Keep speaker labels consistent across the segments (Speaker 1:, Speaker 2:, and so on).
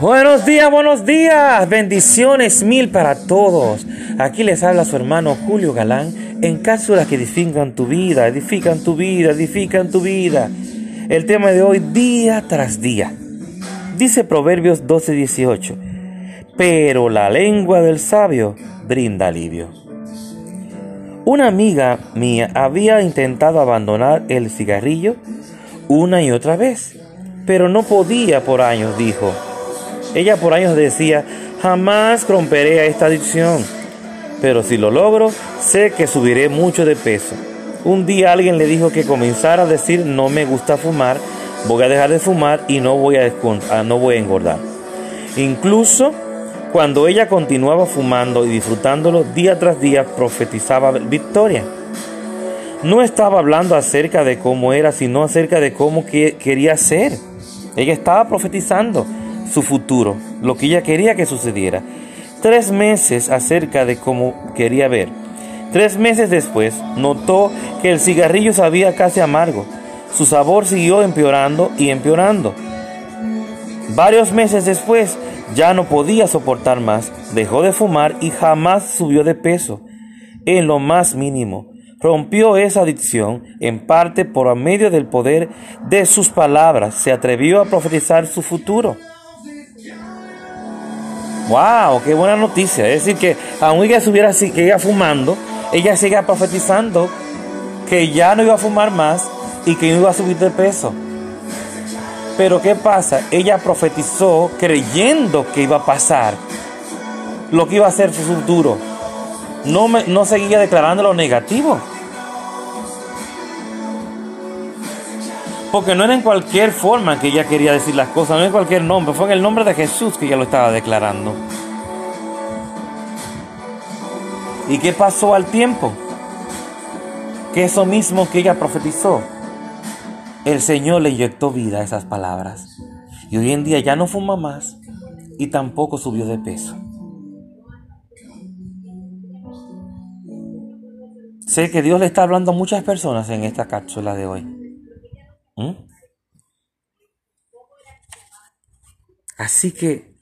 Speaker 1: Buenos días, buenos días, bendiciones mil para todos. Aquí les habla su hermano Julio Galán en cápsulas que edifican tu vida, edifican tu vida, edifican tu vida. El tema de hoy, día tras día. Dice Proverbios 12:18, pero la lengua del sabio brinda alivio. Una amiga mía había intentado abandonar el cigarrillo una y otra vez, pero no podía por años, dijo. Ella por años decía, jamás romperé a esta adicción, pero si lo logro, sé que subiré mucho de peso. Un día alguien le dijo que comenzara a decir, no me gusta fumar, voy a dejar de fumar y no voy a, ah, no voy a engordar. Incluso cuando ella continuaba fumando y disfrutándolo día tras día, profetizaba victoria. No estaba hablando acerca de cómo era, sino acerca de cómo quería ser. Ella estaba profetizando su futuro, lo que ella quería que sucediera. Tres meses acerca de cómo quería ver. Tres meses después notó que el cigarrillo sabía casi amargo. Su sabor siguió empeorando y empeorando. Varios meses después ya no podía soportar más, dejó de fumar y jamás subió de peso, en lo más mínimo. Rompió esa adicción en parte por medio del poder de sus palabras. Se atrevió a profetizar su futuro. ¡Wow! ¡Qué buena noticia! Es decir, que aún ella estuviera así, que ella fumando, ella sigue profetizando que ya no iba a fumar más y que no iba a subir de peso. Pero ¿qué pasa? Ella profetizó creyendo que iba a pasar lo que iba a ser su futuro. No, me, no seguía declarando lo negativo. Porque no era en cualquier forma que ella quería decir las cosas, no en cualquier nombre, fue en el nombre de Jesús que ella lo estaba declarando. ¿Y qué pasó al tiempo? Que eso mismo que ella profetizó, el Señor le inyectó vida a esas palabras. Y hoy en día ya no fuma más y tampoco subió de peso. Sé que Dios le está hablando a muchas personas en esta cápsula de hoy. ¿Mm? Así que,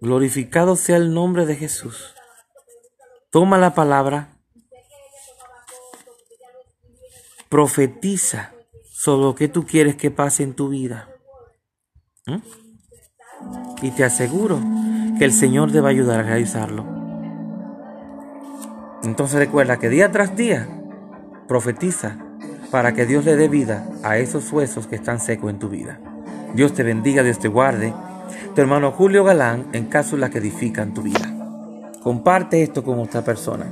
Speaker 1: glorificado sea el nombre de Jesús. Toma la palabra, profetiza sobre lo que tú quieres que pase en tu vida. ¿Mm? Y te aseguro que el Señor te va a ayudar a realizarlo. Entonces recuerda que día tras día profetiza para que Dios le dé vida a esos huesos que están secos en tu vida. Dios te bendiga, Dios te guarde. Tu hermano Julio Galán en cápsulas que edifican tu vida. Comparte esto con otra persona.